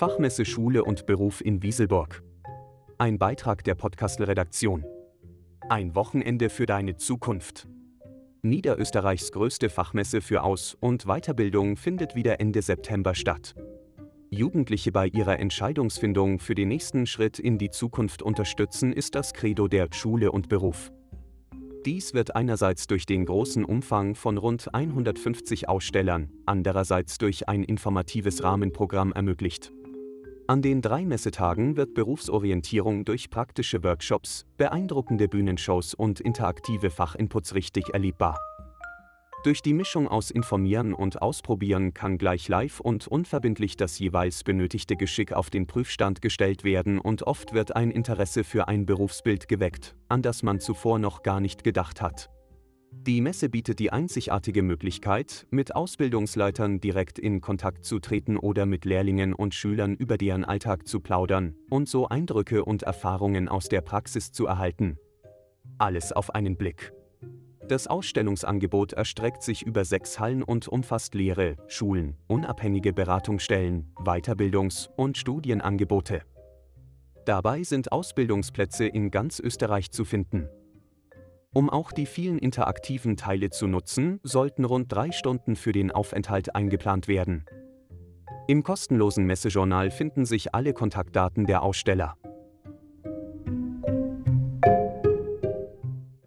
Fachmesse Schule und Beruf in Wieselburg. Ein Beitrag der Podcast-Redaktion. Ein Wochenende für deine Zukunft. Niederösterreichs größte Fachmesse für Aus- und Weiterbildung findet wieder Ende September statt. Jugendliche bei ihrer Entscheidungsfindung für den nächsten Schritt in die Zukunft unterstützen, ist das Credo der Schule und Beruf. Dies wird einerseits durch den großen Umfang von rund 150 Ausstellern, andererseits durch ein informatives Rahmenprogramm ermöglicht. An den drei Messetagen wird Berufsorientierung durch praktische Workshops, beeindruckende Bühnenshows und interaktive Fachinputs richtig erlebbar. Durch die Mischung aus Informieren und Ausprobieren kann gleich live und unverbindlich das jeweils benötigte Geschick auf den Prüfstand gestellt werden und oft wird ein Interesse für ein Berufsbild geweckt, an das man zuvor noch gar nicht gedacht hat. Die Messe bietet die einzigartige Möglichkeit, mit Ausbildungsleitern direkt in Kontakt zu treten oder mit Lehrlingen und Schülern über deren Alltag zu plaudern und so Eindrücke und Erfahrungen aus der Praxis zu erhalten. Alles auf einen Blick. Das Ausstellungsangebot erstreckt sich über sechs Hallen und umfasst Lehre, Schulen, unabhängige Beratungsstellen, Weiterbildungs- und Studienangebote. Dabei sind Ausbildungsplätze in ganz Österreich zu finden. Um auch die vielen interaktiven Teile zu nutzen, sollten rund drei Stunden für den Aufenthalt eingeplant werden. Im kostenlosen Messejournal finden sich alle Kontaktdaten der Aussteller.